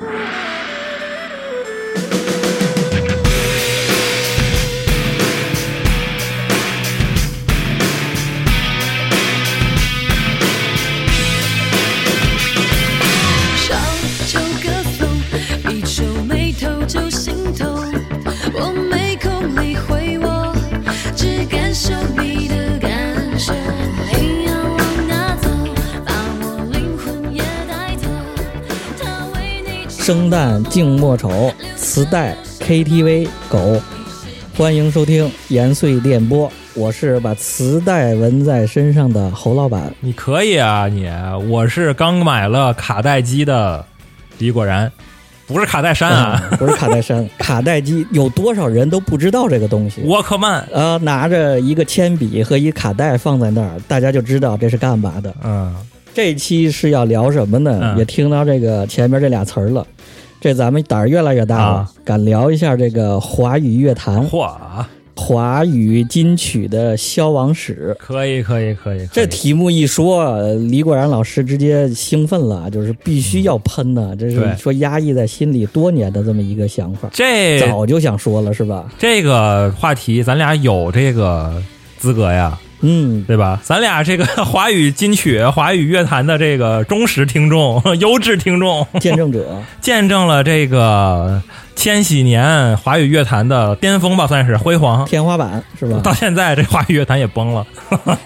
Woo! 你生旦净末丑，磁带 KTV 狗，欢迎收听延绥电波，我是把磁带纹在身上的侯老板。你可以啊，你我是刚买了卡带机的李果然，不是卡带山啊，嗯不是卡带山，卡带机有多少人都不知道这个东西。沃克曼，呃，拿着一个铅笔和一卡带放在那儿，大家就知道这是干嘛的。嗯，这期是要聊什么呢？嗯也听到这个前面这俩词儿了，这咱们胆儿越来越大了，啊。敢聊一下这个华语乐坛、嚯，华语金曲的消亡史。可以可以可以，可以。这题目一说，呃李果然老师直接兴奋了，就是必须要喷呐、这是对。说压抑在心里多年的这么一个想法，这早就想说了，是吧？这个话题，咱俩有这个资格呀，嗯，对吧？咱俩这个 华语金曲、华语乐坛的这个忠实听众、优质听众，见证者，见证了这个千禧年华语乐坛的巅峰吧，算是辉煌。天花板是吧？到现在，这华语乐坛也崩了。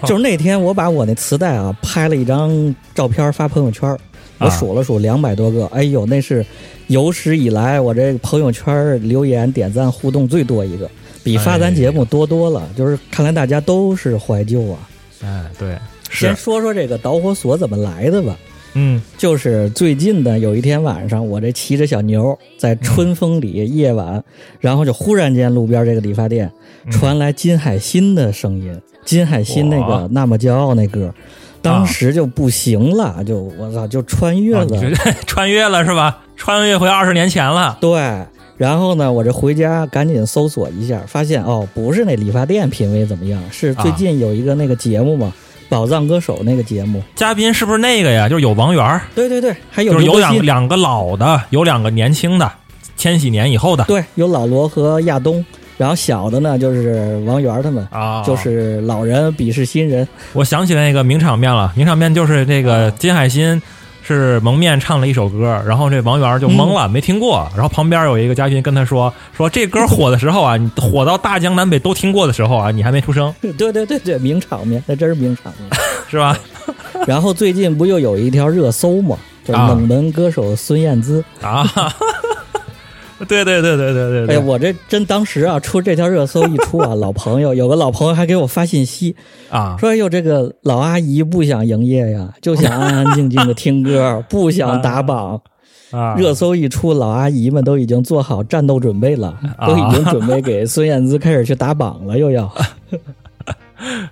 就是那天我把我那磁带啊拍了一张照片发朋友圈，我啊数了数两百多个，哎呦，那是有史以来我这朋友圈留言点赞互动最多一个，比发咱节目多多了。就是看来大家都是怀旧啊。哎，对，先说说这个导火索怎么来的吧。嗯就是最近的有一天晚上，我这骑着小牛在春风里夜晚，然后就忽然间路边这个理发店传来金海心的声音，金海心那个《那么骄傲》那歌，当时就不行了，就我操，就穿越了。啊 穿越了是吧？穿越回二十年前了。对，然后呢，我这回家赶紧搜索一下，发现哦，不是那理发店品味怎么样，是最近有一个那个节目嘛，宝藏歌手》那个节目。嘉宾是不是那个呀？就是有王源儿，对对对，还有就是有两两个老的，有两个年轻的，千禧年以后的对，有老罗和亚东，然后小的呢就是王源他们，啊，就是老人鄙视新人。我想起来那个名场面了，名场面就是这个金海心是蒙面唱了一首歌，然后这王源就懵了，没听过，然后旁边有一个嘉宾跟他说说这歌火的时候啊，你火到大江南北都听过的时候啊，你还没出生，对对对对，名场面，那真是名场面。是吧？然后最近不又有一条热搜嘛，就是啊冷门歌手孙燕姿。啊，对对对对对对哎，我这真当时啊，出这条热搜一出啊，老朋友 有个老朋友还给我发信息啊，说：“哎呦，这个老阿姨不想营业呀，就想安安静静的听歌，不想打榜。”啊，热搜一出，老阿姨们都已经做好战斗准备了，啊都已经准备给孙燕姿开始去打榜了，又要。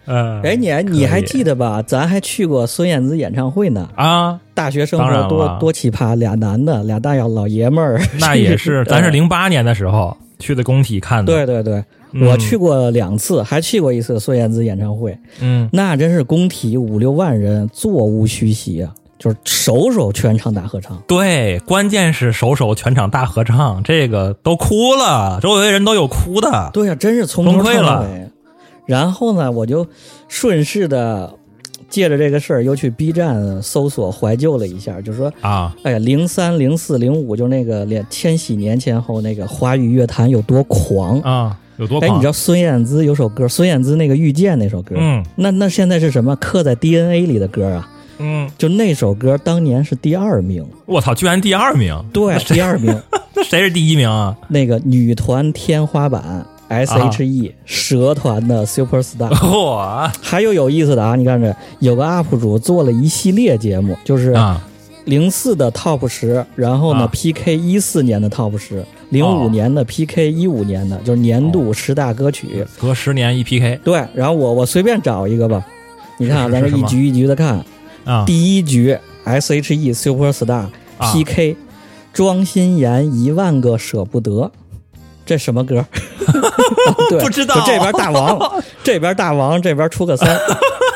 嗯，哎，你还你还记得吧？咱还去过孙燕姿演唱会呢。啊，大学生活多多奇葩，俩男的，俩大老爷们儿。那也是，咱是零。零八年的时候去的工体看的，对对对，嗯我去过两次，还去过一次孙燕姿演唱会，嗯，那真是工体五六万人，座无虚席啊，就是首首全场大合唱。对，关键是首首全场大合唱，这个都哭了，周围人都有哭的。对呀、真是从头崩溃了唱到尾。然后呢，我就顺势的借着这个事儿，又去 B 站搜索怀旧了一下，就说，啊，哎呀，零三、零四、零五，就那个连千禧年前后那个华语乐坛有多狂。啊，有多哎，你知道孙燕姿有首歌，孙燕姿那个《遇见》那首歌，嗯。那那现在是什么？刻在 DNA 里的歌啊，嗯，就那首歌当年是第二名，我操，居然第二名，对，第二名。那谁是第一名啊？那个女团天花板 S.H.E、蛇团的 Super Star，嚯。还有有意思的啊，你看这有个 UP 主做了一系列节目，就是啊。零四的 Top 十，然后呢、啊。PK 一四年的 Top 十，零五哦年的 PK 一五年的，就是年度十大歌曲。隔十年一 PK 对，然后我我随便找一个吧，你看啊，咱这一局一局的看，啊。第一局 S.H.E Super Star 啊。PK，、庄心妍一万个舍不得，这什么歌？对，不知道这边大王，这边大王，这边出个三，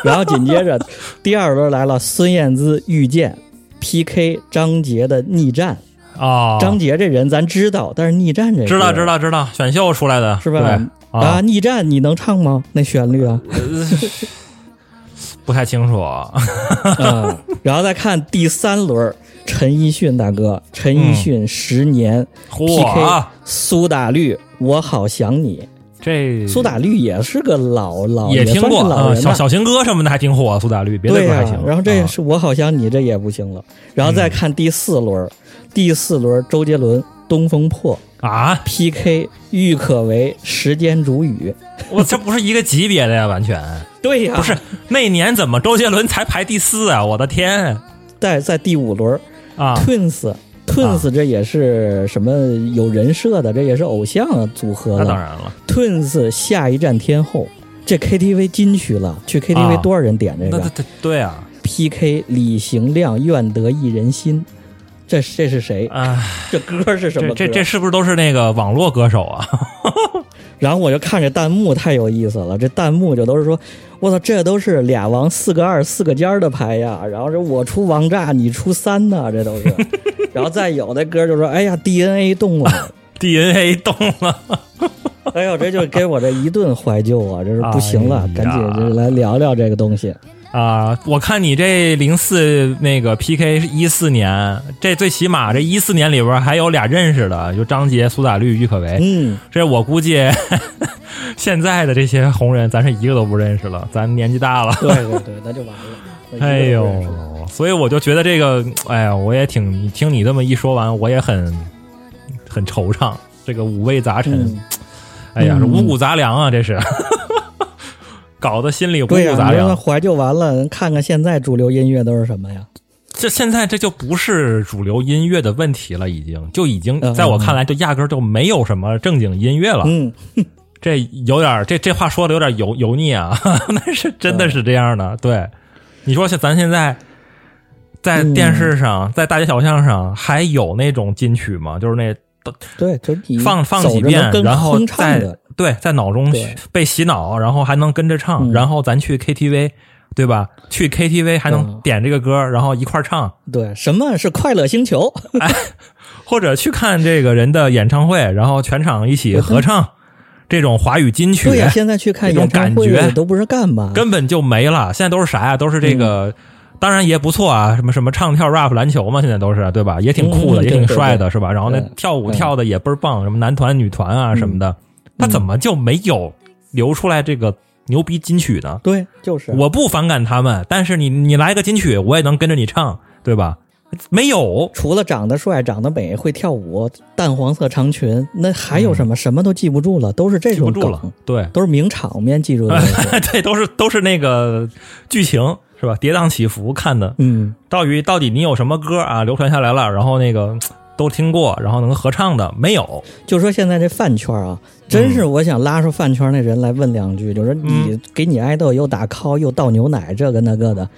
然后紧接着第二轮来了，孙燕姿遇见 PK 张杰的逆战，哦，张杰这人咱知道，但是逆战这知道知道知道，选秀出来的是吧？对啊，，逆战你能唱吗？那旋律啊，不太清楚。啊，然后再看第三轮，陈奕迅大哥，陈奕迅十年、PK，苏打绿，我好想你。这苏打绿也是个老老也听过小小情歌什么的还挺火，苏打绿别的歌还行。然后这是我好想你，这也不行了。然后再看第四轮，第四轮周杰伦《东风破啊，》PK 郁可唯《时间煮雨 我这不是一个级别的呀，完全》。对呀、不是那年怎么周杰伦才排第四啊？我的天在在第五轮啊！Twins。Twins 这也是什么有人设的，这也是偶像组合的。那当然了，Twins 下一站天后，这 KTV 金曲了，去 KTV 啊多少人点这个、那对对对啊，PK 李行亮愿得一人心，这这是谁？啊，这歌是什么歌？这这这是不是都是那个网络歌手啊？然后我就看这弹幕太有意思了，这弹幕就都是说，我操，这都是俩王四个二四个尖儿的牌呀，然后这我出王炸，你出三呢，这都是。然后再有的哥就说，哎呀，DNA 动了，DNA 动了，哎呦，这就给我这一顿怀旧啊，这是不行了，哎赶紧这来聊聊这个东西。啊！我看你这零四那个 PK 是一四年，这最起码这一四年里边还有俩认识的，就张杰、苏打绿、郁可唯。嗯，这我估计 现在的这些红人，咱是一个都不认识了，咱年纪大了。对对对，那就完了。哎呦所以我就觉得这个，哎呀，我也挺，听你这么一说完，我也很很惆怅，这个五味杂陈，嗯，哎呀，嗯是五谷杂粮啊，这是，搞得心里五对呀、谷杂粮。你说怀旧完了，看看现在主流音乐都是什么呀？这现在这就不是主流音乐的问题了，已经就已经嗯在我看来，就压根儿就没有什么正经音乐了。嗯，这有点儿这这话说的有点油油腻啊，那是真的是这样的。对，你说像咱现在在电视上，在大街小巷上还有那种金曲吗？就是那对，就你放放几遍，然后哼唱再的，对在脑中对被洗脑，然后还能跟着唱，嗯然后咱去 KTV。对吧？去 KTV 还能嗯点这个歌，然后一块儿唱，对，什么是快乐星球？或者去看这个人的演唱会，然后全场一起合唱这种华语金曲，对呀，现在去看这种演唱会感觉都不是干嘛。根本就没了。现在都是啥呀？都是这嗯个，当然也不错啊，什么什么唱跳 rap 篮球嘛，现在都是对吧？也挺酷的，嗯也挺帅的，是吧？然后那跳舞嗯跳的也倍儿棒，什么男团、女团啊什么的，他怎么就没有流出来这个牛逼金曲呢？对，就是我不反感他们，但是你你来个金曲，我也能跟着你唱，对吧？没有，除了长得帅、长得美、会跳舞、淡黄色长裙，那还有什么？什么都记不住了，都是这种嗯记不住了梗，，对。都是名场面记住的。对，都是都是那个剧情是吧？跌宕起伏看的，嗯，到底到底你有什么歌啊流传下来了，然后那个都听过，然后能合唱的没有？就说现在这饭圈啊，真是我想拉出饭圈那人来问两句，就是嗯你给你爱豆又打 call 又倒牛奶这个那个的，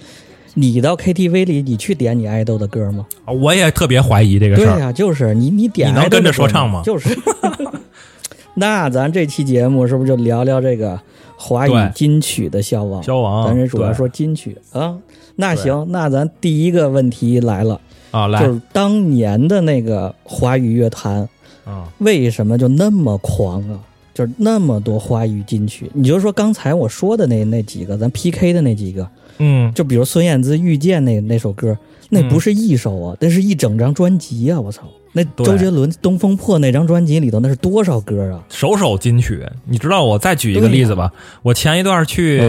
你到 KTV 里你去点你爱豆的歌吗？我也特别怀疑这个事儿。对呀、就是你你点你能跟着说唱吗就是。那咱这期节目是不是就聊聊这个华语金曲的消亡？消亡咱这主要说金曲啊。那行，那咱第一个问题来了，啊，来就是当年的那个华语乐坛啊，为什么就那么狂啊？就是那么多花语金曲，你就说刚才我说的那那几个，咱 PK 的那几个，嗯，就比如孙燕姿《遇见》那那首歌，那不是一首啊，那是一整张专辑啊！我操，那周杰伦《东风破》那张专辑里头那是多少歌啊？首首金曲。你知道我再举一个例子吧？我前一段去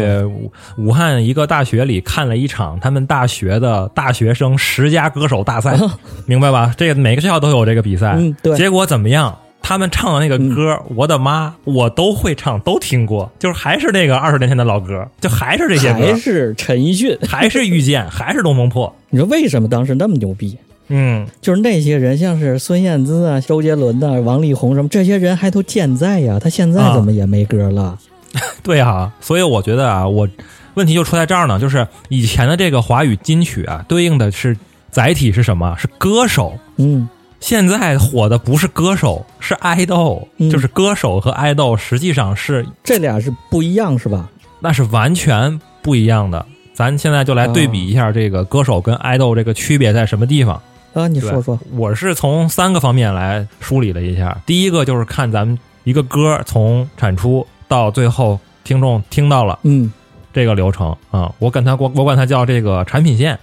武汉一个大学里看了一场他们大学的大学生十佳歌手大赛，明白吧？这个每个学校都有这个比赛。嗯对结果怎么样？他们唱的那个歌，我的妈，我都会唱，都听过，就是还是那个二十年前的老歌，就还是这些歌还，是陈奕迅？还是遇见，还是东风破。你说为什么当时那么牛逼？嗯，就是那些人，像是孙燕姿啊、周杰伦呐、王力宏什么，这些人还都健在呀。他现在怎么也没歌了？对啊，所以我觉得啊，我问题就出在这儿呢，就是以前的这个华语金曲啊，对应的是载体是什么？是歌手。嗯，现在火的不是歌手，是爱豆，嗯就是歌手和爱豆实际上是这俩是不一样是吧？那是完全不一样的。咱现在就来对比一下这个歌手跟爱豆这个区别在什么地方。啊，你说说，我是从三个方面来梳理了一下。第一个就是看咱们一个歌从产出到最后听众听到了嗯这个流程啊，我管它我我管它叫这个产品线。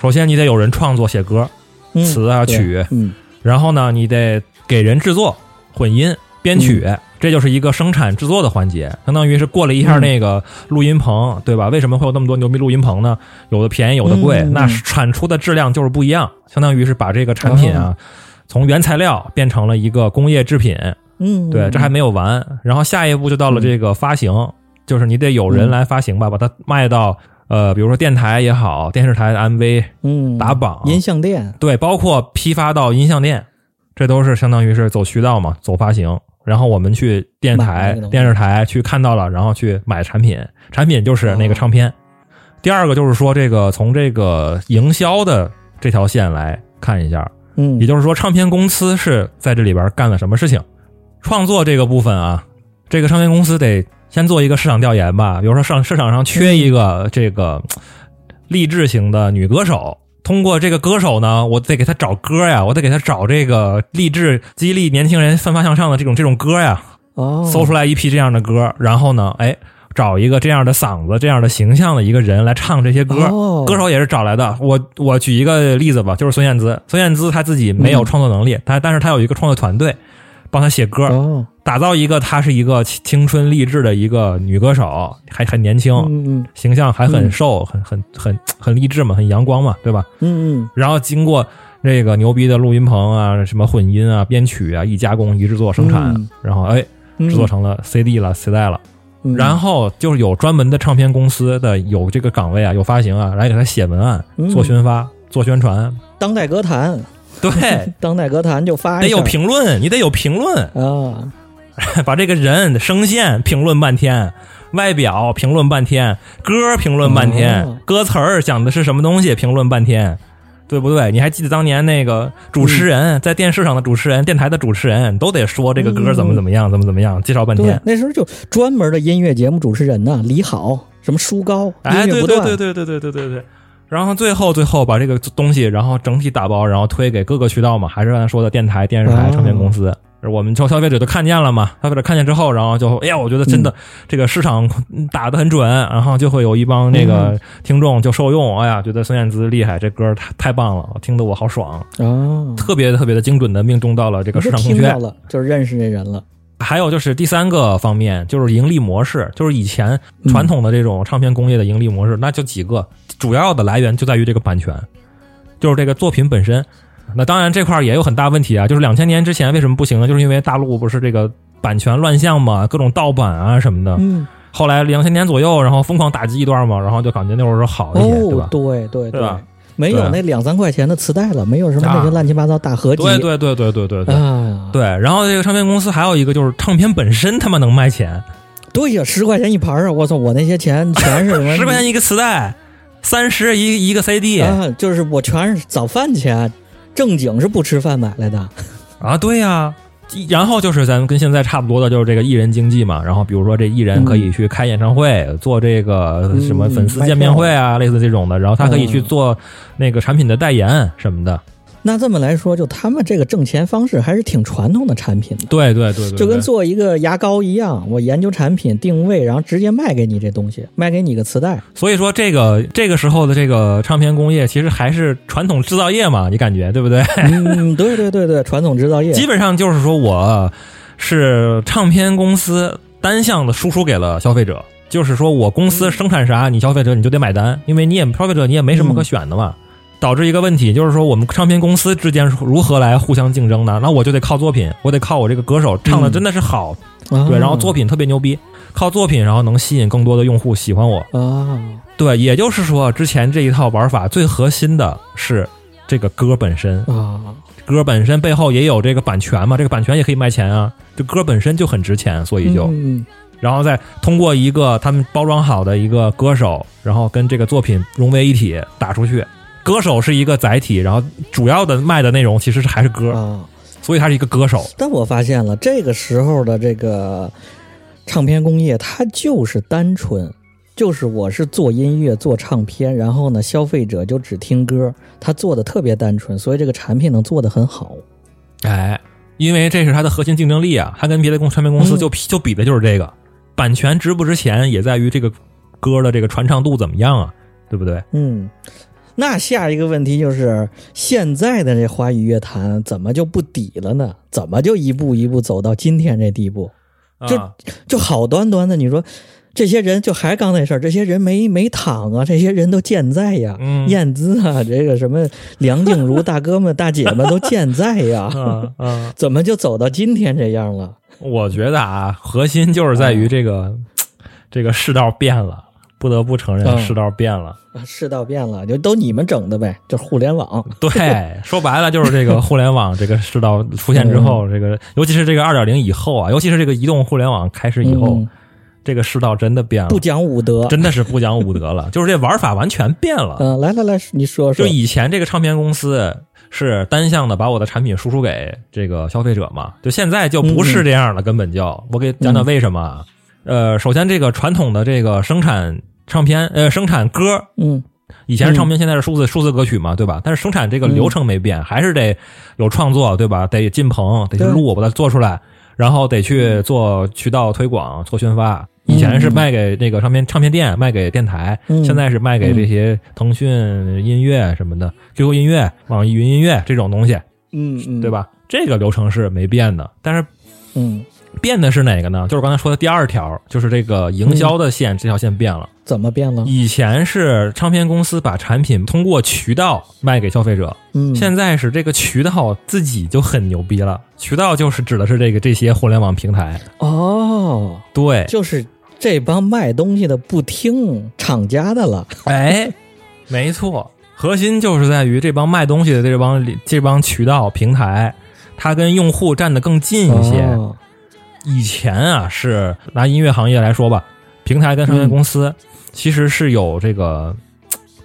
首先你得有人创作写歌，嗯，词啊对曲嗯然后呢，你得给人制作、混音、编曲，这就是一个生产制作的环节，相当于是过了一下那个录音棚，对吧？为什么会有那么多牛逼录音棚呢？有的便宜，有的贵，嗯那产出的质量就是不一样，相当于是把这个产品啊，从原材料变成了一个工业制品，嗯，对，这还没有完。然后下一步就到了这个发行，就是你得有人来发行吧，把它卖到呃，比如说电台也好，电视台的 MV 嗯打榜。音像店，对，包括批发到音像店，这都是相当于是走渠道嘛，走发行。然后我们去电台电视台去看到了，然后去买产品，产品就是那个唱片。第二个就是说，这个从这个营销的这条线来看一下，嗯。也就是说，唱片公司是在这里边干了什么事情？创作这个部分啊，这个唱片公司得先做一个市场调研吧，比如说上市场上缺一个这个励志型的女歌手。通过这个歌手呢，我得给他找歌呀，我得给他找这个励志、激励年轻人奋发向上的这种这种歌呀，哦，搜出来一批这样的歌，然后呢，哎，找一个这样的嗓子、这样的形象的一个人来唱这些歌。哦歌手也是找来的。我我举一个例子吧，就是孙燕姿。孙燕姿她自己没有创作能力，她但是她有一个创作团队，帮她写歌，哦，打造一个她是一个青青春励志的一个女歌手，还很年轻，嗯嗯形象还很瘦，很很很很励志嘛，很阳光嘛，对吧？嗯嗯。然后经过这个牛逼的录音棚啊，什么混音啊、编曲啊，一加工、一制作、生产，嗯。然后哎，嗯，制作成了 CD 了、磁带了。嗯，然后就是有专门的唱片公司的有这个岗位啊，有发行啊，来给他写文案、嗯。做宣发、做宣传。当代歌坛，对，当代歌坛就发得有评论，你得有评论，啊，把这个人声线评论半天，外表评论半天，歌评论半天，哦歌词儿讲的是什么东西评论半天。对不对？你还记得当年那个主持人、嗯在电视上的主持人、电台的主持人都得说这个歌怎么怎么样，怎么怎么样，介绍半天，。那时候就专门的音乐节目主持人呢，李好，什么舒高，哎，对对对对对对对对对。然后最后最后把这个东西，然后整体打包，然后推给各个渠道嘛，还是刚才说的电台、电视台、哦唱片公司。我们消消费者都看见了嘛，消费者看见之后，然后就哎呀，我觉得真嗯的、这个市场打得很准，然后就会有一帮那嗯个听众就受用，哎呀，觉得孙燕姿厉害，这歌太太棒了，听得我好爽，哦，特别特别的精准的命中到了这个市场空缺听到。了，就是认识这人了，还有就是第三个方面，就是盈利模式，就是以前传统的这种唱片工业的盈利模式，那就几个，主要的来源就在于这个版权，就是这个作品本身。那当然这块儿也有很大问题啊，就是两千年之前为什么不行呢？就是因为大陆不是这个版权乱象嘛，各种盗版啊什么的。嗯，后来两千年左右，然后疯狂打击一段嘛，然后就感觉那会儿好一些，对哦吧，？对对对？没有那两三块钱的磁带了，没有什么那些啊乱七八糟大合集，对对对对对对对。啊，对，然后这个唱片公司还有一个就是唱片本身他妈能卖钱，对呀，十块钱一盘儿啊！我操，我那些钱全是十块钱一个磁带，三十一一个 CD 啊，就是我全是早饭钱，正经是不吃饭买来的。啊，对呀、然后就是咱们跟现在差不多的，就是这个艺人经济嘛。然后比如说这艺人可以去开演唱会，做这个什么粉丝见面会啊，类似这种的。然后他可以去做那个产品的代言什么的。那这么来说，就他们这个挣钱方式还是挺传统的产品的，对对对对，就跟做一个牙膏一样，我研究产品定位，然后直接卖给你这东西，卖给你个磁带。所以说这个这个时候的这个唱片工业其实还是传统制造业嘛，你感觉对不对？嗯，对对对对，传统制造业。基本上就是说我是唱片公司单向的输出给了消费者，就是说我公司生产啥，你消费者你就得买单，因为你也消费者你也没什么可选的嘛。导致一个问题，就是说我们唱片公司之间如何来互相竞争呢？那我就得靠作品，我得靠我这个歌手唱的真的是好，啊。对，然后作品特别牛逼，靠作品然后能吸引更多的用户喜欢我，啊，对，也就是说之前这一套玩法最核心的是这个歌本身，啊，歌本身背后也有这个版权嘛，这个版权也可以卖钱啊，这歌本身就很值钱，所以就，嗯。然后再通过一个他们包装好的一个歌手，然后跟这个作品融为一体打出去。歌手是一个载体，然后主要的卖的内容其实是还是歌，啊。所以他是一个歌手。但我发现了，这个时候的这个唱片工业，它就是单纯，就是我是做音乐、做唱片，然后呢，消费者就只听歌，他做的特别单纯，所以这个产品能做得很好。哎，因为这是它的核心竞争力啊，它跟别的公唱片公司就比、就比的就是这个，版权值不值钱，也在于这个歌的这个传唱度怎么样啊，对不对？嗯，那下一个问题就是，现在的这华语乐坛怎么就不底了呢？怎么就一步一步走到今天这地步？就啊就好端端的，你说这些人就还刚那事儿，这些人没没躺啊，这些人都健在呀，嗯燕姿啊，这个什么梁静茹大哥们大姐们都健在呀，嗯 嗯，怎么就走到今天这样了？我觉得啊，核心就是在于这个、这个世道变了，不得不承认嗯世道变了。啊世道变了，就都你们整的呗，就是互联网。对，说白了就是这个互联网 这个世道出现之后，这个尤其是这个二点零以后啊，尤其是这个移动互联网开始以后，嗯这个世道真的变了，不讲武德。真的是不讲武德了，就是这玩法完全变了。嗯、来来来，你说说。就以前这个唱片公司是单向的把我的产品输出给这个消费者嘛，就现在就不是这样了，根本就我给讲讲为什么啊。呃，首先这个传统的这个生产唱片呃生产歌，嗯以前是唱片，现在是数字数字歌曲嘛，对吧？但是生产这个流程没变，还是得有创作，对吧？得进棚，得去录，把它做出来，然后得去做渠道推广、做宣发。以前是卖给那个唱片唱片店，卖给电台，嗯现在是卖给这些腾讯音乐什么的、QQ 音乐、网易云音乐这种东西，嗯嗯，对？吧？这个流程是没变的，但是嗯，变的是哪个呢？就是刚才说的第二条，就是这个营销的线，这条线变了。怎么变了？以前是唱片公司把产品通过渠道卖给消费者，嗯，现在是这个渠道自己就很牛逼了。渠道就是指的是这个这些互联网平台，哦，对，就是这帮卖东西的不听厂家的了。哎，没错，核心就是在于这帮卖东西的这帮这帮渠道平台，它跟用户站得更近一些。哦以前啊，是拿音乐行业来说吧，平台跟唱片公司其实是有这个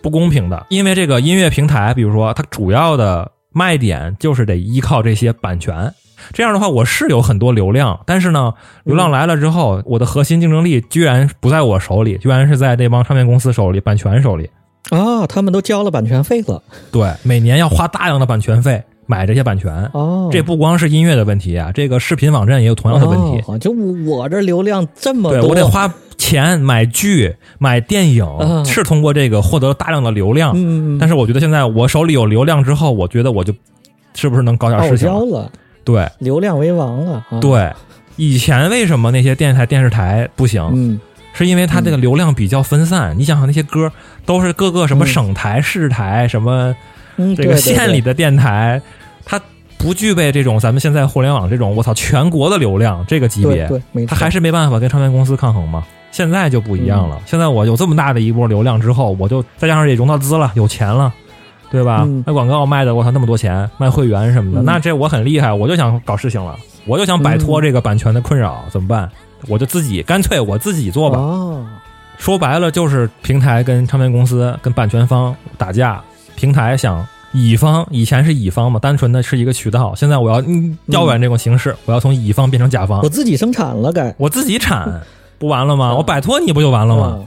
不公平的，因为这个音乐平台，比如说它主要的卖点就是得依靠这些版权。这样的话，我是有很多流量，但是呢，流量来了之后，我的核心竞争力居然不在我手里，居然是在那帮唱片公司手里、版权手里。哦，他们都交了版权费了。对，每年要花大量的版权费买这些版权。哦，这不光是音乐的问题啊，这个视频网站也有同样的问题。哦就我这流量这么多，对我得花钱买剧、买电影，嗯是通过这个获得大量的流量。嗯，但是我觉得现在我手里有流量之后，我觉得我就是不是能搞点事情了？对流量为王了。啊，对，以前为什么那些电台、电视台不行？嗯，是因为它这个流量比较分散。你想想那些歌都是各个什么嗯省台、市台、什么嗯，这个县里的电台，它不具备这种咱们现在互联网这种我操全国的流量这个级别。对对，没错，他还是没办法跟唱片公司抗衡嘛。现在就不一样嗯了，现在我有这么大的一波流量之后，我就再加上也融到资了，有钱了，对吧？嗯卖广告卖的我操那么多钱，卖会员什么的，嗯那这我很厉害，我就想搞事情了，我就想摆脱这个版权的困扰，怎么办？我就自己干脆我自己做吧。哦，说白了就是平台跟唱片公司跟版权方打架，平台想。乙方以前是乙方嘛，单纯的是一个渠道，现在我要嗯调转这种形式，我要从乙方变成甲方我，自己生产了该。我自己产，不完了吗？嗯我摆脱你不就完了吗？嗯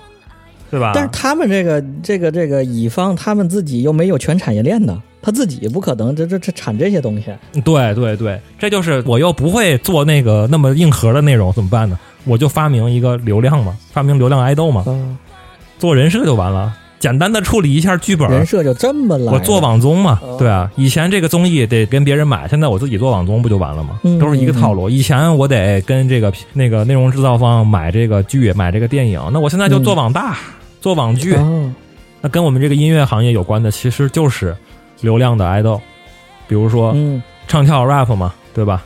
对吧？但是他们这个这个这个乙方，他们自己又没有全产业链呢，他自己不可能这这这产这些东西。对对对，这就是我又不会做那个那么硬核的内容，怎么办呢？我就发明一个流量嘛，发明流量爱豆嘛，啊，做人设就完了，简单的处理一下剧本。人设就这么来。我做网综嘛哦，对啊，以前这个综艺得跟别人买，现在我自己做网综不就完了吗？嗯都是一个套路。以前我得跟这个那个内容制造方买这个剧，买这个电影，那我现在就做网大，做网剧，哦，那跟我们这个音乐行业有关的，其实就是流量的爱豆，比如说嗯唱跳 rap 嘛，对吧？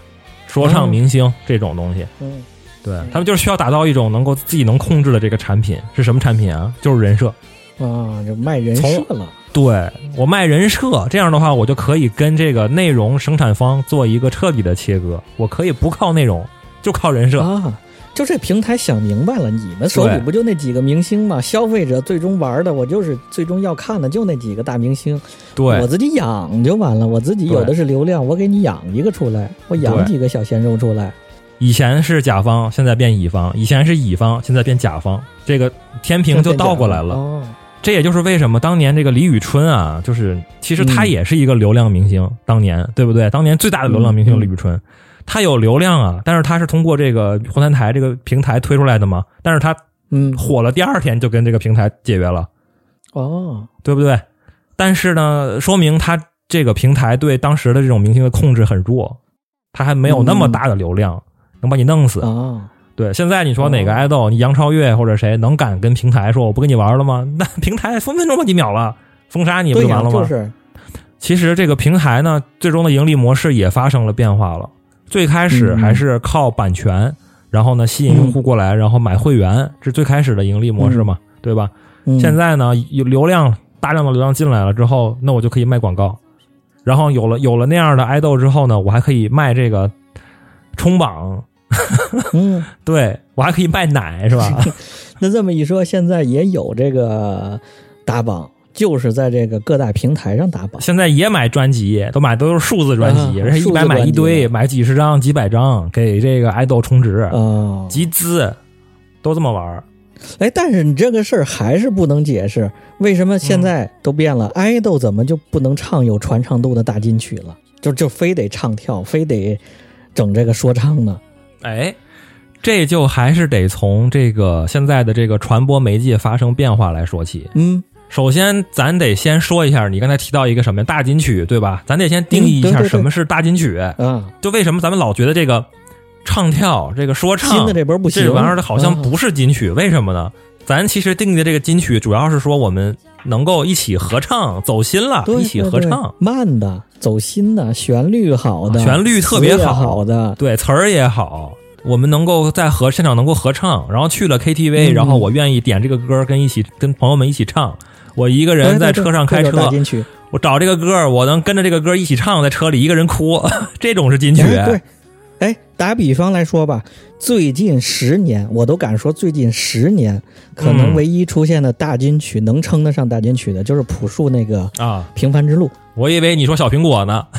说唱明星这种东西，嗯，对他们就是需要打造一种能够自己能控制的这个产品，是什么产品啊？就是人设。啊，就卖人设了。对我卖人设，这样的话，我就可以跟这个内容生产方做一个彻底的切割。我可以不靠内容，就靠人设。啊，就这平台想明白了，你们手里不就那几个明星吗？消费者最终玩的，我就是最终要看的就那几个大明星，对我自己养就完了。我自己有的是流量，我给你养一个出来，我养几个小鲜肉出来。以前是甲方，现在变乙方；以前是乙方，现在变甲方。这个天平就倒过来了。哦，这也就是为什么当年这个李宇春啊，就是其实他嗯也是一个流量明星，当年对不对？当年最大的流量明星李宇春，他有流量啊，但是他是通过这个湖南台这个平台推出来的嘛，但是他嗯，火了第二天就跟这个平台解约了，哦，对不对？但是呢，说明他这个平台对当时的这种明星的控制很弱，他还没有那么大的流量，能把你弄死。哦，对，现在你说哪个哦爱豆，你杨超越或者谁能敢跟平台说我不跟你玩了吗？那平台分分钟把你秒了，封杀你不就完了，吗？就是，其实这个平台呢，最终的盈利模式也发生了变化了。最开始嗯还是靠版权，然后呢吸引用户过来，然后买会员，这是最开始的盈利模式嘛，对吧？嗯现在呢，有流量大量的流量进来了之后，那我就可以卖广告，然后有了有了那样的爱豆之后呢，我还可以卖这个冲榜，嗯，对我还可以卖奶，是吧？那这么一说，现在也有这个打榜，就是在这个各大平台上打榜。现在也买专辑，都买都是数字专辑，啊人家一买买一堆，买几十张、几百张，给这个爱豆充值。哦，集资，都这么玩儿。哎，但是你这个事儿还是不能解释，为什么现在都变了？爱豆怎么就不能唱有传唱度的大金曲了？就就非得唱跳，非得整这个说唱呢？哎，这就还是得从这个现在的这个传播媒介发生变化来说起。嗯，首先，咱得先说一下，你刚才提到一个什么大金曲，对吧？咱得先定义一下什么是大金曲。嗯，就为什么咱们老觉得这个唱跳、这个说唱新的这波不行，这玩意儿好像啊不是金曲，为什么呢？咱其实定义的这个金曲，主要是说我们能够一起合唱，走心了，对一起合唱。，慢的、走心的、旋律好的、啊旋律特别好好的，对，词儿也好，我们能够在和现场能够合唱，然后去了 KTV，、嗯然后我愿意点这个歌，跟一起跟朋友们一起唱。我一个人在车上开车我找这个歌，我能跟着这个歌一起唱，在车里一个人哭，这种是金曲。哎，打比方来说吧，最近十年，我都敢说最近十年，可能嗯唯一出现的大金曲、能称得上大金曲的，就是朴树那个啊，《平凡之路》，我以为你说小苹果呢。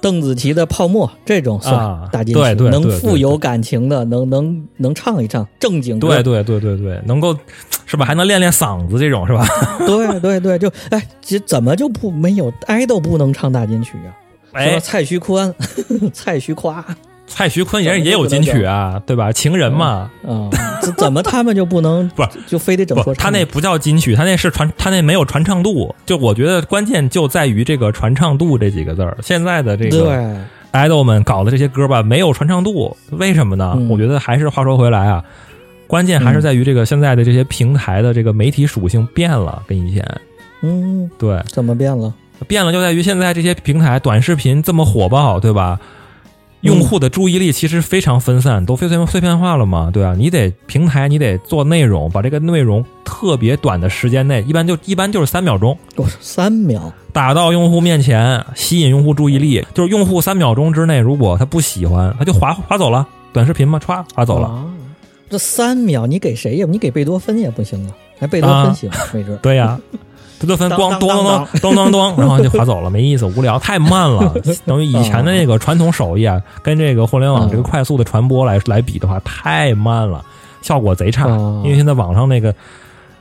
邓紫棋的《泡沫》这种啊算大金曲，对对能富有感情的，能能能唱一唱正经歌，对对对对对，能够是吧？还能练练嗓子，这种是吧？对对对，就哎，这怎么就不没有爱豆不能唱大金曲啊？哎，蔡徐坤、蔡徐夸蔡徐坤也也有金曲啊，对吧？情人嘛，啊，这怎么他们就不能 不是就非得整不，说？他那不叫金曲，他那是传，他那没有传唱度。就我觉得关键就在于这个传唱度这几个字儿。现在的这个对，爱豆们搞的这些歌吧，没有传唱度，为什么呢？嗯我觉得还是话说回来啊，关键还是在于这个现在的这些平台的这个媒体属性变了，跟以前嗯，对怎么变了？变了，就在于现在这些平台短视频这么火爆，对吧？用户的注意力其实非常分散，都非碎碎片化了嘛，对啊、你得平台，你得做内容，把这个内容特别短的时间内，一般就一般就是三秒钟，三秒，打到用户面前，吸引用户注意力。就是用户三秒钟之内，如果他不喜欢，他就划划走了，短视频嘛，歘划走了。啊这三秒你给谁呀？你给贝多芬也不行啊，哎，贝多芬行，没准。对呀、贝多芬当当咣咚咚咚咚咚咚，然后就划走了，没意思，无聊，太慢了。等于以前的那个传统手艺啊，跟这个互联网这个快速的传播来来比的话，太慢了，效果贼差。哦因为现在网上那个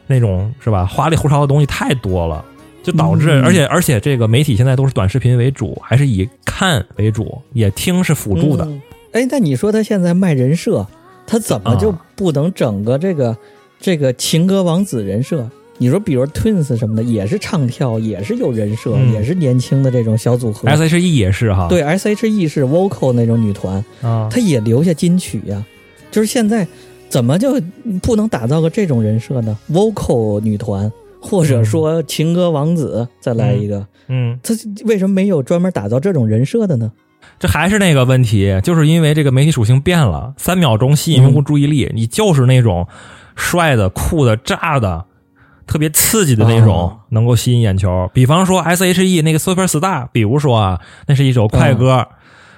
那种是吧，花里胡哨的东西太多了，就导致，嗯而且而且这个媒体现在都是短视频为主，还是以看为主，也听是辅助的。嗯哎，那你说他现在卖人设，他怎么就啊不能整个这个、这个情歌王子人设？你说，比如 Twins 什么的，也是唱跳，也是有人设，嗯也是年轻的这种小组合。S H E 也是哈，对，S.H.E 是 vocal 那种女团，啊，她也留下金曲呀。就是现在怎么就不能打造个这种人设呢？vocal 女团，或者说情歌王子，再来一个，嗯，他为什么没有专门打造这种人设的呢？这还是那个问题，就是因为这个媒体属性变了，三秒钟吸引用户注意力，你就是那种帅的、酷的、炸的、特别刺激的那种，哦能够吸引眼球。比方说 S H E 那个 Super Star，比如说啊，那是一首快歌，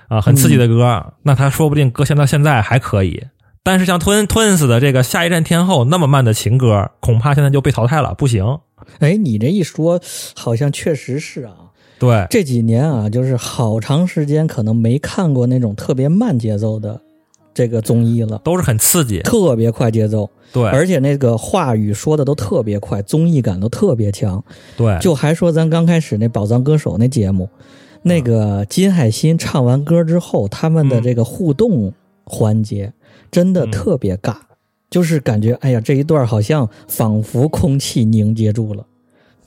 啊，很刺激的歌，那他说不定搁现到现在还可以。但是像 Twin Twins 的这个下一站天后那么慢的情歌，恐怕现在就被淘汰了，不行。哎，你这一说，好像确实是啊。对，这几年啊，就是好长时间可能没看过那种特别慢节奏的这个综艺了，都是很刺激，特别快节奏，对，而且那个话语说的都特别快，综艺感都特别强。对，就还说咱刚开始那宝藏歌手那节目，那个金海心唱完歌之后，他们的这个互动环节真的特别尬，就是感觉哎呀这一段好像仿佛空气凝结住了。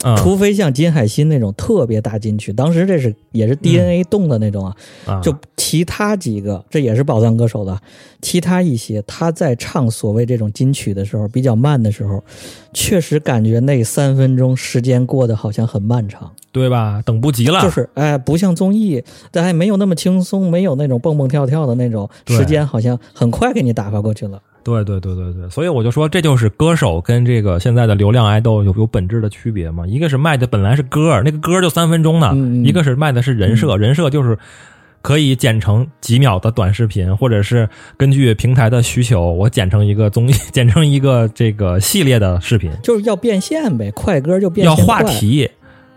嗯。除非像金海心那种特别大金曲，当时这是也是 DNA 动的那种啊，啊。就其他几个，这也是宝藏歌手的，其他一些他在唱所谓这种金曲的时候比较慢的时候，确实感觉那三分钟时间过得好像很漫长，对吧？等不及了，就是哎，不像综艺，但还没有那么轻松，没有那种蹦蹦跳跳的那种时间，好像很快给你打发过去了。对对对对对，所以我就说，这就是歌手跟这个现在的流量爱豆有有本质的区别嘛。一个是卖的本来是歌，那个歌就三分钟呢；一个是卖的是人设，人设就是可以剪成几秒的短视频，或者是根据平台的需求，我剪成一个综艺，剪成一个这个系列的视频，就是要变现呗，快歌就变要现要。话题。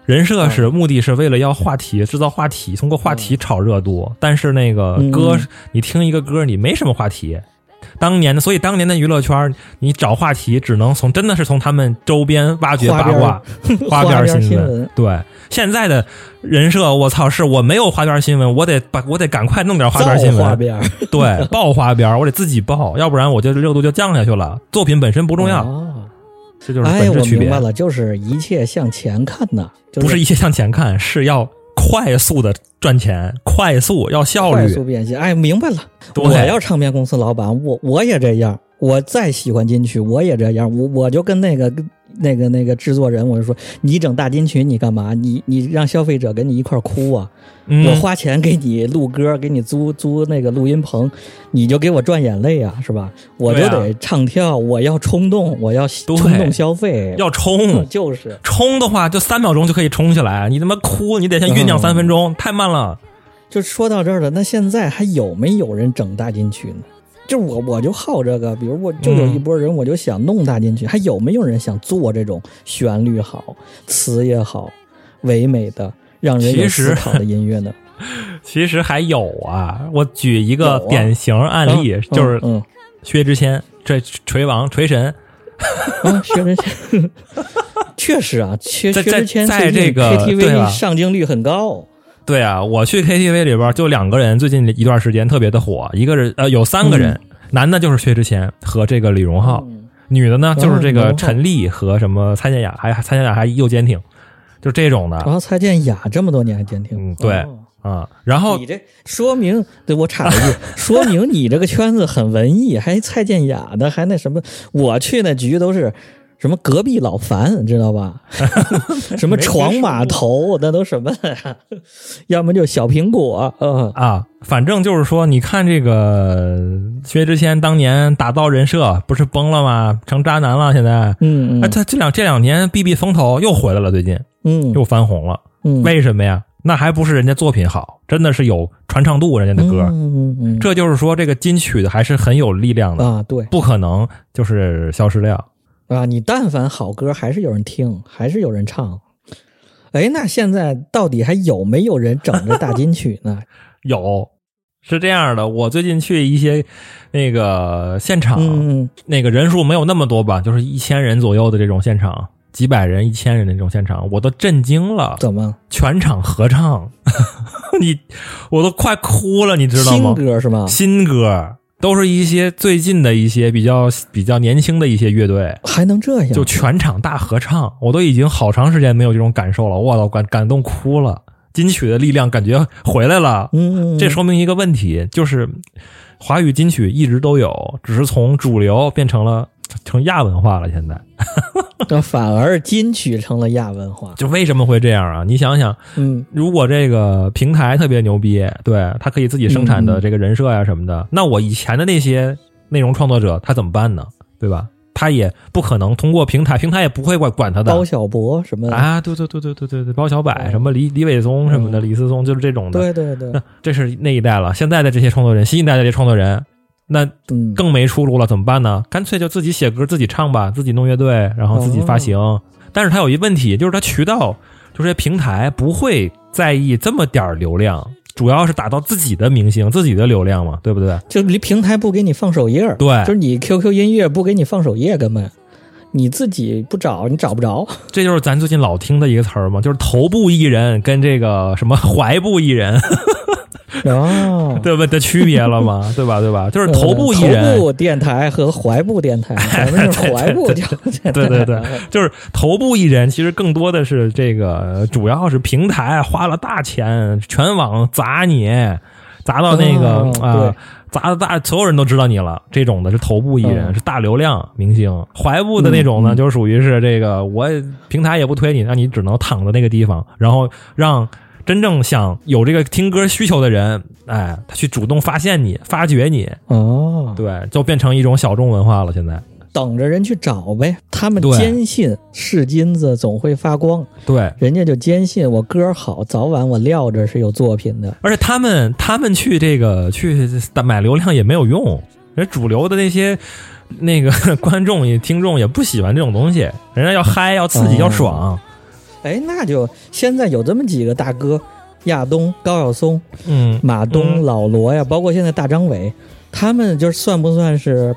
人设是目的是为了要话题，制造话题，通过话题炒热度。但是那个嗯歌嗯，你听一个歌，你没什么话题。当年的，所以当年的娱乐圈，你找话题只能从真的是从他们周边挖掘八卦、花 花边新新闻。对，现在的人设，我操，是我没有花边新闻，我得把我得赶快弄点花边新闻，花边对，爆花边，我得自己爆，要不然我就热度就降下去了。作品本身不重要，哦。这就是哎，本质区别。我明白。了，就是一切向前看呐，就不是一切向前看，是要快速的赚钱，快速要效率快。速变现。哎，明白了，我要唱片公司老板，我我也这样，我再喜欢金曲，我也这样，我我就跟那个那个那个制作人，我就说，你整大金曲你干嘛？你你让消费者跟你一块哭啊？嗯我花钱给你录歌，给你租租那个录音棚，你就给我赚眼泪啊，是吧？我就得唱跳，我要冲动，我要冲动消费，要冲，就是冲的话就三秒钟就可以冲起来。你他妈哭，你得先酝酿三分钟，太慢了。就说到这儿了，那现在还有没有人整大金曲呢？就我我就好这个，比如我就有一波人，我就想弄大进去，还有没有人想做这种旋律好、词也好、唯美的、让人思考的音乐呢？其实还有啊，我举一个典型案例，嗯就是嗯。薛之谦，这锤王锤神，啊，薛之谦，确实啊，薛薛之谦在这个 KTV 吧？上镜率很高。对啊，我去 KTV 里边就两个人，最近一段时间特别的火，一个人呃有三个人，男的就是薛之谦和这个李荣浩，嗯。女的呢就是这个陈丽和什么蔡健雅，还蔡健雅还又坚挺，就这种的。然后蔡健雅这么多年还坚挺，嗯对哦。啊。然后你这说明，对我插一句，说明你这个圈子很文艺，还蔡健雅的，还那什么，我去那局都是什么隔壁老樊，知道吧？什么闯码头，那都什么呀？要么就小苹果，嗯，啊，反正就是说，你看这个薛之谦当年打造人设不是崩了吗？成渣男了，现在。哎，嗯嗯他这两这两年避避风头又回来了，最近嗯又翻红了。嗯，为什么呀？那还不是人家作品好，真的是有传唱度，人家的歌。嗯嗯嗯这就是说，这个金曲的还是很有力量的，啊，对不可能就是消失掉。啊，你但凡好歌，还是有人听，还是有人唱。哎，那现在到底还有没有人整这大金曲呢？有，是这样的，我最近去一些那个现场，嗯，那个人数没有那么多吧，就是一千人左右的这种现场，几百人、一千人的这种现场，我都震惊了，怎么全场合唱，你我都快哭了，你知道吗新？歌是吗？新歌都是一些最近的一些比较比较年轻的一些乐队，还能这样？就全场大合唱，我都已经好长时间没有这种感受了，我操，感感动哭了，金曲的力量感觉回来了。嗯，嗯，这说明一个问题，就是华语金曲一直都有，只是从主流变成了成亚文化了。现在那 反而金曲成了亚文化。就为什么会这样啊？你想想，嗯如果这个平台特别牛逼，对他可以自己生产嗯的这个人设呀什么的，那我以前的那些内容创作者他怎么办呢？对吧？他也不可能通过平台，平台也不会管管他的。包小柏什么的，啊，对对对对对对对，包小柏什么李李伟松什么的，嗯李思松就是这种的。对对对，这是那一代了，现在的这些创作人，新一代的这些创作人，那嗯，更没出路了，怎么办呢？干脆就自己写歌，自己唱吧，自己弄乐队，然后自己发行。哦。但是他有一问题，就是他渠道，就是这平台不会在意这么点儿流量，主要是打造自己的明星、自己的流量嘛，对不对？就离平台不给你放首页，对就是你 QQ 音乐不给你放首页，根本你自己不找你找不着。这就是咱最近老听的一个词儿嘛，就是头部艺人跟这个什么怀部艺人，哦，对不的区别了嘛，对吧？对吧？就是头部艺人，头部电台和怀部电台，咱们是 怀部电台。对对对，就是头部艺人，其实更多的是这个，主要是平台花了大钱，全网砸你，砸到那个哦啊、砸的大，所有人都知道你了。这种的是头部艺人，嗯是大流量明星。怀部的那种呢，就属于是这个，我平台也不推你，那你只能躺在那个地方，然后让。真正想有这个听歌需求的人，哎，他去主动发现你、发掘你，哦，对，就变成一种小众文化了。现在，等着人去找呗。他们坚信是金子总会发光，对，人家就坚信我歌好，早晚我撂着是有作品的。而且他们他们去这个去买流量也没有用，人主流的那些那个 观众也听众也不喜欢这种东西，人家要嗨要刺激哦。要爽，哎，那就现在有这么几个大哥，亚东、高晓松、嗯，马东、嗯老罗呀，包括现在大张伟，他们就是算不算是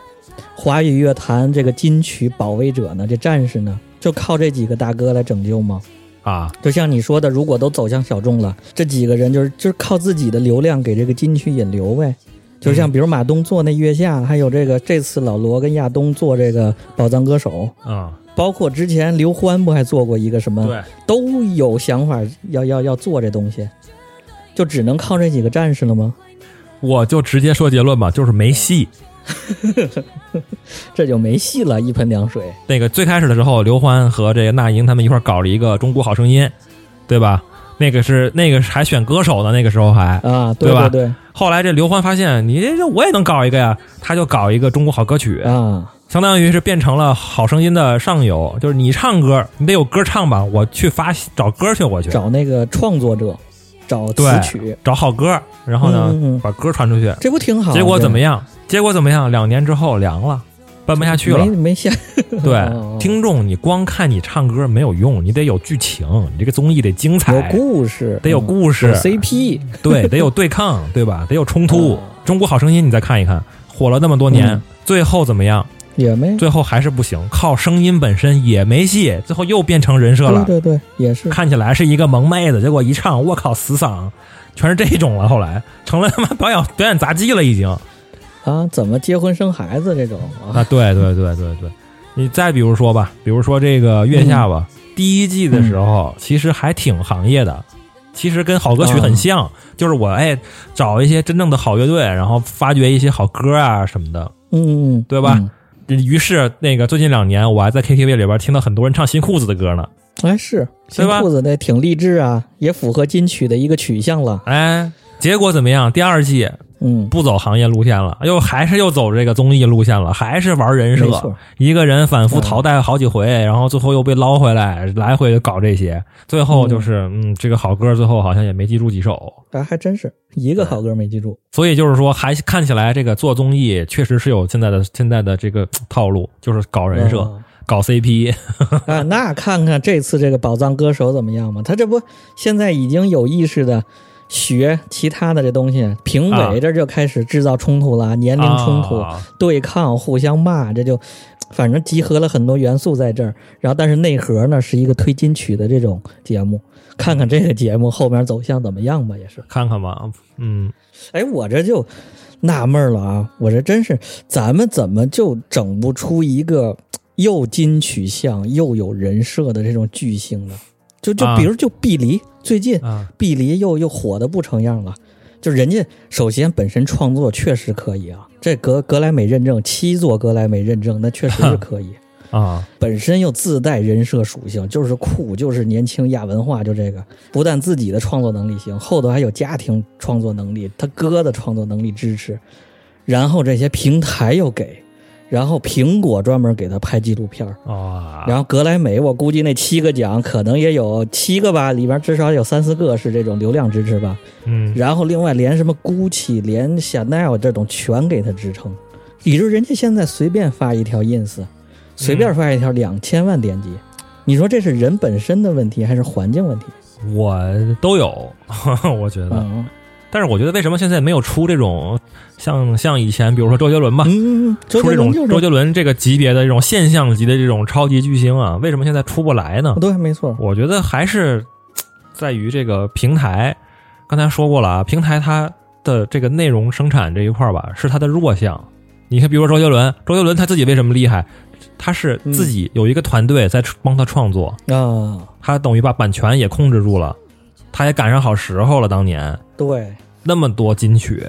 华语乐坛这个金曲保卫者呢？这战士呢？就靠这几个大哥来拯救吗？啊，就像你说的，如果都走向小众了，这几个人就是就是靠自己的流量给这个金曲引流呗。就像比如马东做那月下，还有这个这次老罗跟亚东做这个宝藏歌手，啊，包括之前刘欢不还做过一个什么，对，都有想法要要要做这东西，就只能靠这几个战士了吗？我就直接说结论吧，就是没戏。这就没戏了，一盆凉水。那个最开始的时候，刘欢和这个那英他们一块儿搞了一个《中国好声音》，对吧？那个是那个还选歌手呢，那个时候还。啊，对吧对对后来这刘欢发现，你这我也能搞一个呀，他就搞一个中国好歌曲，啊，相当于是变成了好声音的上游，就是你唱歌，你得有歌唱吧，我去发找歌去，我去找那个创作者，找词对曲，找好歌，然后呢、嗯嗯嗯把歌传出去。这不挺好？结果怎么样？结果怎么样？两年之后凉了，办不下去了没。没下。对 哦，听众你光看你唱歌没有用，你得有剧情，你这个综艺得精彩有彩，故事，得有嗯故事有，CP，对，得有对抗，对吧？得有冲突哦。中国好声音你再看一看，火了那么多年嗯，最后怎么样？也没。最后还是不行，靠声音本身也没戏，最后又变成人设了。对对对，也是。看起来是一个萌妹子，结果一唱，我靠，死嗓，全是这种了。后来成了他妈表演表演杂技了，已经啊，怎么结婚生孩子这种啊？啊！对对对对对，你再比如说吧，比如说这个月下吧，第一季的时候、其实还挺行业的，其实跟好歌曲很像，就是我哎找一些真正的好乐队，然后发掘一些好歌啊什么的。嗯，嗯对吧嗯于是那个最近两年，我还在 KTV 里边听到很多人唱新裤子的歌呢。哎，是新裤子那挺励志啊，也符合金曲的一个取向了。哎，结果怎么样？第二季嗯，不走行业路线了，又还是又走这个综艺路线了，还是玩人设，一个人反复淘汰好几回，然后最后又被捞回来，来回搞这些，最后就是嗯这个好歌最后好像也没记住几首，啊，还真是一个好歌没记住。所以就是说还看起来这个做综艺确实是有现在的现在的这个套路，就是搞人设、哦搞 CP，啊，那看看这次这个宝藏歌手怎么样嘛？他这不现在已经有意识的学其他的这东西，评啊委这就开始制造冲突了，年龄冲突、啊对抗、互相骂，这就反正集合了很多元素在这儿。然后，但是内核呢是一个推金曲的这种节目，看看这个节目后面走向怎么样吧，也是。看看吧，嗯。哎，我这就纳闷了啊！我这真是，咱们怎么就整不出一个又金曲向又有人设的这种巨星呢？就就啊比如就碧梨，最近啊，碧梨又又火的不成样了。就人家首先本身创作确实可以啊，这格格莱美认证七座格莱美认证，那确实是可以。啊，本身又自带人设属性，就是酷，就是年轻亚文化，就这个。不但自己的创作能力行，后头还有家庭创作能力，他哥的创作能力支持，然后这些平台又给，然后苹果专门给他拍纪录片儿。啊，然后格莱美，我估计那七个奖可能也有七个吧，里边至少有三四个是这种流量支持吧。嗯，然后另外连什么 GUCCI、连 Chanel 这种全给他支撑，以致人家现在随便发一条 ins，随便发一条两千万点击，你说这是人本身的问题还是环境问题？我都有，我觉得，嗯，但是我觉得为什么现在没有出这种像像以前，比如说周杰伦吧，出这种周杰伦这个级别的这种现象级的这种超级巨星啊，为什么现在出不来呢？对，没错，我觉得还是在于这个平台。刚才说过了啊，平台它的这个内容生产这一块儿吧，是它的弱项。你看，比如说周杰伦，周杰伦他自己为什么厉害？他是自己有一个团队在帮他创作，啊，他等于把版权也控制住了，他也赶上好时候了。当年对，那么多金曲，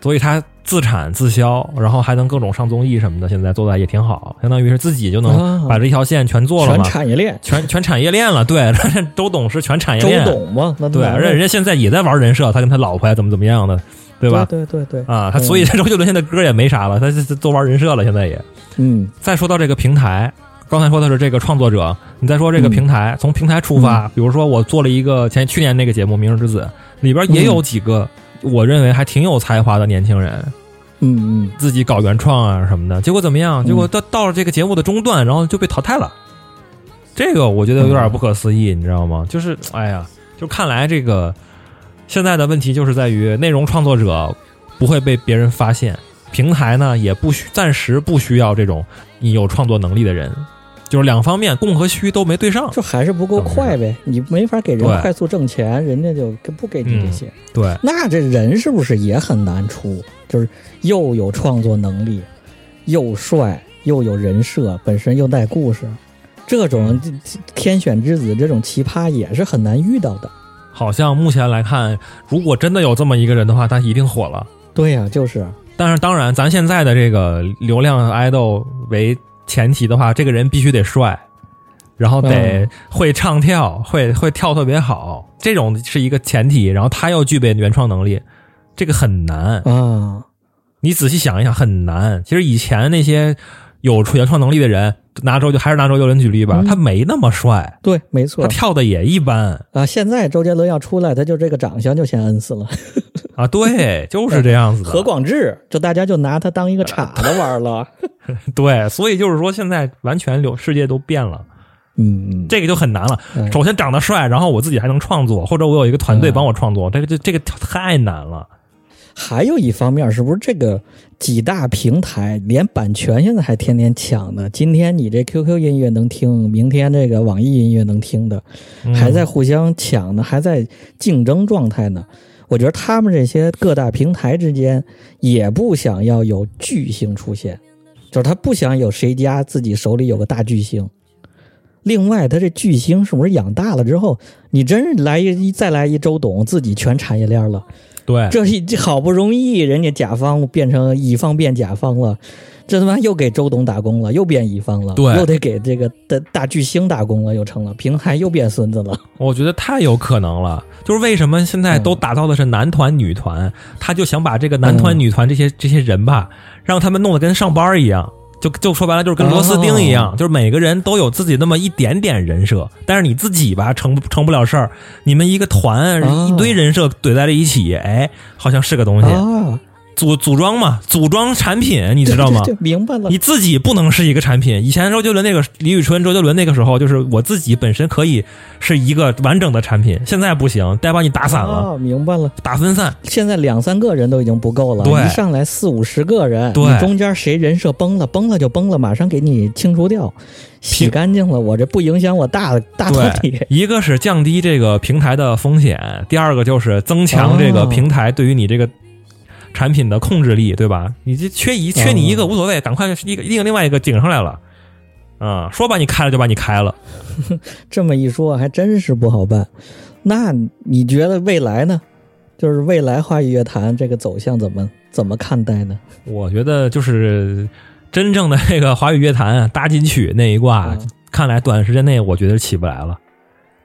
所以他自产自销，然后还能各种上综艺什么的，现在做的也挺好，相当于是自己就能啊把这一条线全做了全嘛，产业链，全全产业链了。对，周董是全产业链周，董嘛，那对，而且人家现在也在玩人设，他跟他老婆呀怎么怎么样的，对吧？对对对对，啊，他嗯所以周杰伦现在歌也没啥了，他都玩人设了，现在也。嗯再说到这个平台，刚才说的是这个创作者，你再说这个平台，从平台出发，比如说我做了一个前去年那个节目《明日之子》，里边也有几个我认为还挺有才华的年轻人，嗯嗯，自己搞原创啊什么的，结果怎么样？结果到到了这个节目的中段，然后就被淘汰了。这个我觉得有点不可思议，你知道吗？就是哎呀，就看来这个现在的问题就是在于内容创作者不会被别人发现，平台呢也不需暂时不需要这种你有创作能力的人，就是两方面供和需都没对上。就还是不够快呗，你没法给人快速挣钱，人家就不给你这些。对，那这人是不是也很难出？就是又有创作能力，又帅，又有人设，本身又带故事，这种天选之子这种奇葩也是很难遇到的。好像目前来看，如果真的有这么一个人的话，他一定火了。对呀、就是但是当然，咱现在的这个流量爱豆为前提的话，这个人必须得帅，然后得嗯会唱跳，会会跳特别好，这种是一个前提。然后他要具备原创能力，这个很难。啊，你仔细想一想，很难。其实以前那些有原创能力的人，拿周就还是拿周杰伦举例吧，嗯他没那么帅，对，没错他跳的也一般啊。现在周杰伦要出来，他就这个长相就先摁死了。啊。对，就是这样子的。何广智，就大家就拿他当一个岔子玩了。对，所以就是说，现在完全流世界都变了。嗯嗯，这个就很难了。嗯首先长得帅，然后我自己还能创作，或者我有一个团队嗯帮我创作，这个就这个太难了。还有一方面，是不是这个几大平台连版权现在还天天抢呢？今天你这 QQ 音乐能听，明天这个网易音乐能听的，嗯还在互相抢呢，还在竞争状态呢。我觉得他们这些各大平台之间也不想要有巨星出现，就是他不想有谁家自己手里有个大巨星。另外，他这巨星是不是养大了之后，你真来一再来一周董，自己全产业链了？对，这一这好不容易人家甲方变成乙方变甲方了，这他妈又给周董打工了，又变乙方了，对又得给这个大大巨星打工了，又成了平台又变孙子了。我觉得太有可能了。就是为什么现在都打造的是男团、女团，他就想把这个男团、嗯女团这些这些人吧，让他们弄得跟上班一样。就就说白了，就是跟螺丝钉一样，哦就是每个人都有自己那么一点点人设，但是你自己吧成不成不了事儿。你们一个团、哦一堆人设怼在了一起，哎，好像是个东西。啊，组组装嘛，组装产品，你知道吗？对，对对明白了你。自己不能是一个产品。以前周杰伦那个李宇春、周杰伦那个时候，就是我自己本身可以是一个完整的产品，现在不行，得把你打散了，啊，明白了。打分散。现在两三个人都已经不够了，对一上来四五十个人，对你中间谁人设崩了，崩了就崩了，马上给你清除掉，洗干净了，我这不影响我大大团体，。一个是降低这个平台的风险，第二个就是增强这个哦平台对于你这个产品的控制力，对吧？你这缺一缺你一个无所谓，赶快一个另另外一个顶上来了。啊、说把你开了就把你开了。这么一说，还真是不好办。那你觉得未来呢？就是未来华语乐坛这个走向怎么怎么看待呢？我觉得就是真正的这个华语乐坛啊大金曲那一挂，嗯看来短时间内我觉得起不来了，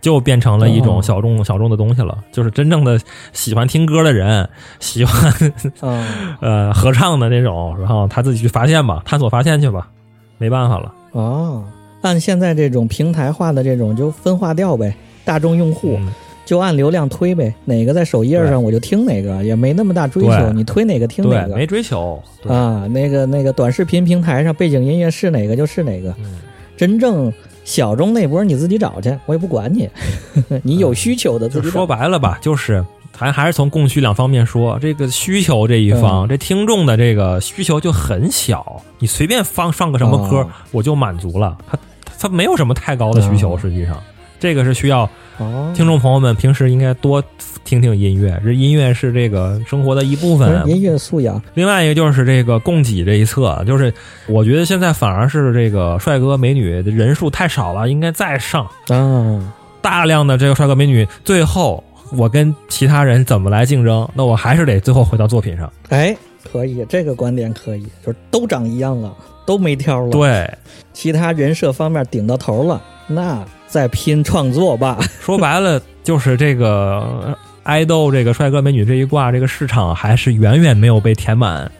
就变成了一种哦小众、小众的东西了。就是真正的喜欢听歌的人，喜欢啊，呃合唱的那种，然后他自己去发现吧，探索发现去吧，没办法了。哦，按现在这种平台化的这种就分化掉呗，大众用户、嗯就按流量推呗，哪个在首页上我就听哪个，也没那么大追求，你推哪个听哪个，没。追求。啊，那个那个短视频平台上背景音乐是哪个就是哪个，嗯真正小众那波你自己找去，我也不管你，你有需求的自就说。白了吧，就是咱还是从供需两方面说，这个需求这一方，嗯这听众的这个需求就很小，你随便放上个什么歌，哦我就满足了，他他没有什么太高的需求，哦实际上。这个是需要哦，听众朋友们平时应该多听听音乐，这音乐是这个生活的一部分。音乐素养，另外一个就是这个供给这一侧，就是我觉得现在反而是这个帅哥美女的人数太少了，应该再上嗯，大量的这个帅哥美女，最后我跟其他人怎么来竞争？那我还是得最后回到作品上。哎，可以，这个观点可以，就是都长一样了，都没挑了，，对，其他人设方面顶到头了，那再拼创作吧。说白了就是这个呃爱豆这个帅哥美女这一挂，这个市场还是远远没有被填满。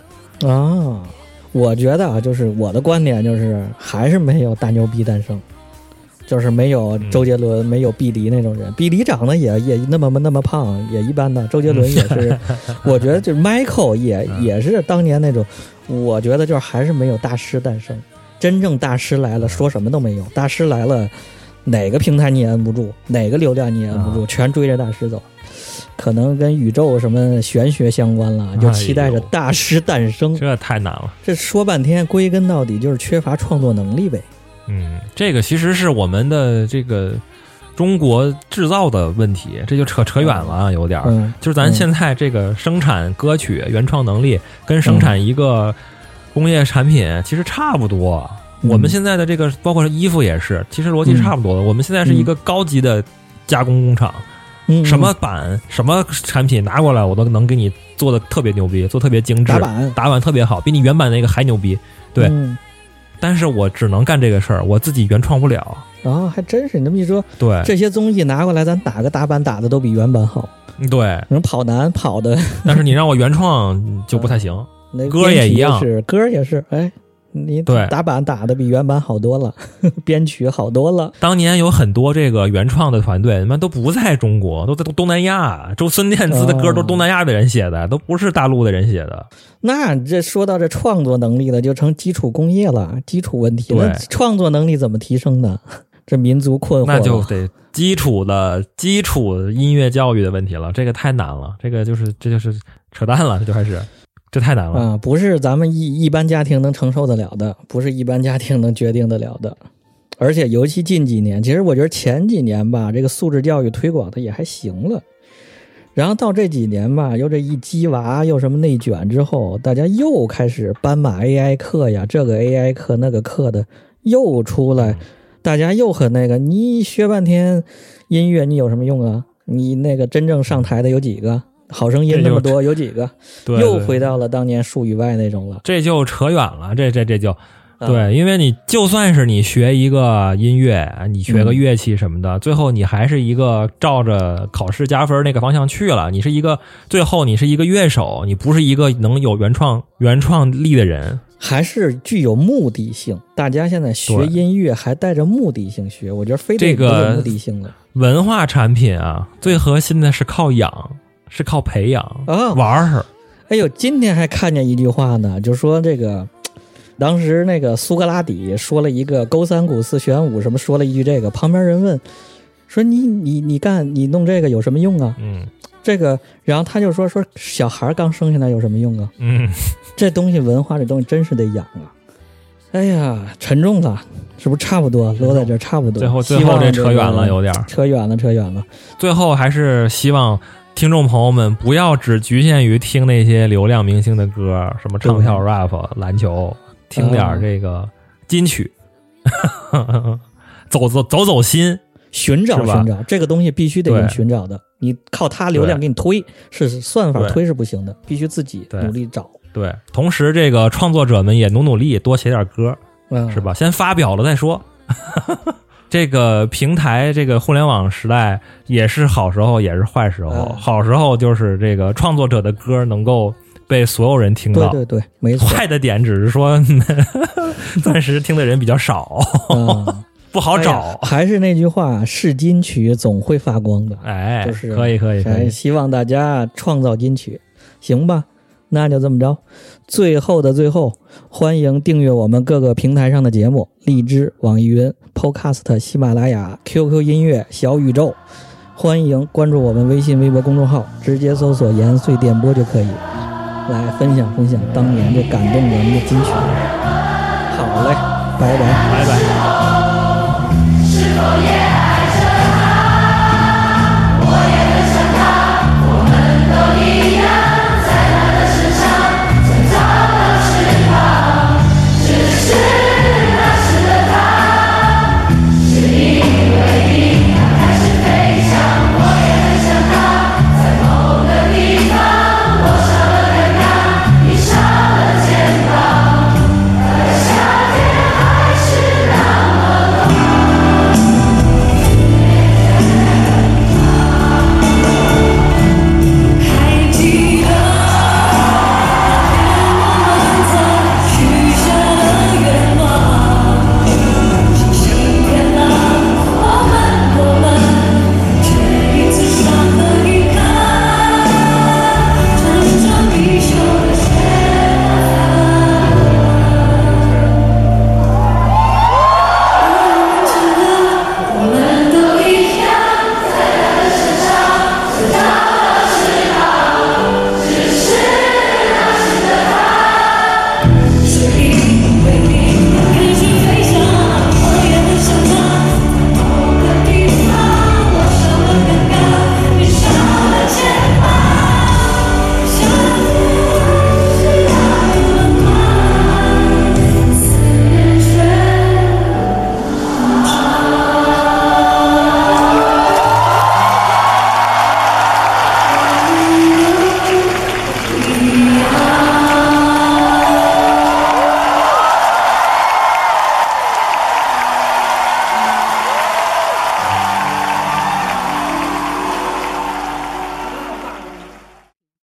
啊，我觉得啊，就是我的观点就是，还是没有大牛逼诞生，就是没有周杰伦、没有毕迪那种人。毕迪长得也也那么那么胖，也一般的。周杰伦也是，我觉得就是 Michael 也嗯也是当年那种，我觉得就是还是没有大师诞生。真正大师来了，说什么都没有。大师来了，哪个平台你也摁不住，哪个流量你也摁不住，啊全追着大师走。可能跟宇宙什么玄学相关了，就期待着大师诞生。这太难了。这说半天，归根到底就是缺乏创作能力呗。嗯，这个其实是我们的这个中国制造的问题，这就扯扯远了啊，有点儿。嗯，就是咱现在这个生产歌曲原创能力跟生产一个工业产品其实差不多。嗯我们现在的这个包括衣服也是，其实逻辑差不多的。我们现在是一个高级的加工工厂，嗯，什么版、什么产品拿过来，我都能给你做的特别牛逼，做特别精致，打板？打版特别好，比你原版那个还牛逼。对嗯但是我只能干这个事儿，我自己原创不了。然后还真是你这么一说，对这些东西拿过来，咱打个打板打的都比原版好。对，能跑男跑的 但是你让我原创就不太行。那歌也一样是歌也是，哎，你对打板打的比原版好多了，编曲好多了。当年有很多这个原创的团队，他妈都不在中国，都在东南亚。周孙燕姿的歌都是东南亚的人写的，都不是大陆的人写的。那这说到这创作能力了，就成基础工业了，基础问题。对那创作能力怎么提升呢？这民族困惑。那就得基础的基础音乐教育的问题了，这个太难了，这个就是这就是扯淡了，这就开始，这太难了。啊，不是咱们一一般家庭能承受得了的，不是一般家庭能决定得了的。而且尤其近几年，其实我觉得前几年吧，这个素质教育推广的也还行了。然后到这几年吧，又这一鸡娃又什么内卷之后，大家又开始斑马 AI 课呀，这个 AI 课那个课的又出来，大家又很那个，你学半天音乐你有什么用啊？你那个真正上台的有几个？好声音那么多有几个？对，对又回到了当年术语外那种了。这就扯远了，这这这就啊对，因为你就算是你学一个音乐，你学个嗯乐器什么的，最后你还是一个照着考试加分那个方向去了。你是一个最后你是一个乐手，你不是一个能有原创原创力的人。还是具有目的性。大家现在学音乐还带着目的性学，我觉得非得这个有目的性了。文化产品啊，最核心的是靠养，是靠培养啊玩儿。哎呦，今天还看见一句话呢，就说这个，当时那个苏格拉底说了一个勾三股四玄武什么，说了一句这个，旁边人问说你你你干你弄这个有什么用啊？嗯这个，然后他就说说小孩刚生下来有什么用啊？嗯，这东西文化这东西真是得养啊！哎呀，沉重了，是不是差不多落在这儿差不多？最后最后这扯远了，有点儿。扯远了，扯远了。最后还是希望听众朋友们不要只局限于听那些流量明星的歌，什么唱跳、rap、篮球，听点儿这个金曲，走走走走心。寻找吧？寻找这个东西必须得用对。寻找的，你靠它流量给你推是算法推是不行的，必须自己努力找，对，同时这个创作者们也努努力，多写点歌，嗯，是？吧？先发表了再说。这个平台，这个互联网时代也是好时候，也是坏时候。嗯好时候就是这个创作者的歌能够被所有人听到，对对对，没错。坏的点只是说 暂时听的人比较少，嗯，不好找。还是那句话，是金曲总会发光的。哎，就是可以可以可哎，以，希望大家创造金曲，行吧？那就这么着。最后的最后，欢迎订阅我们各个平台上的节目：荔枝、网易云、Podcast、喜马拉雅、QQ 音乐、小宇宙。欢迎关注我们微信、微博公众号，直接搜索“延岁电波”就可以，来分享分享当年这感动人的金曲。好嘞，拜拜。拜拜。是否也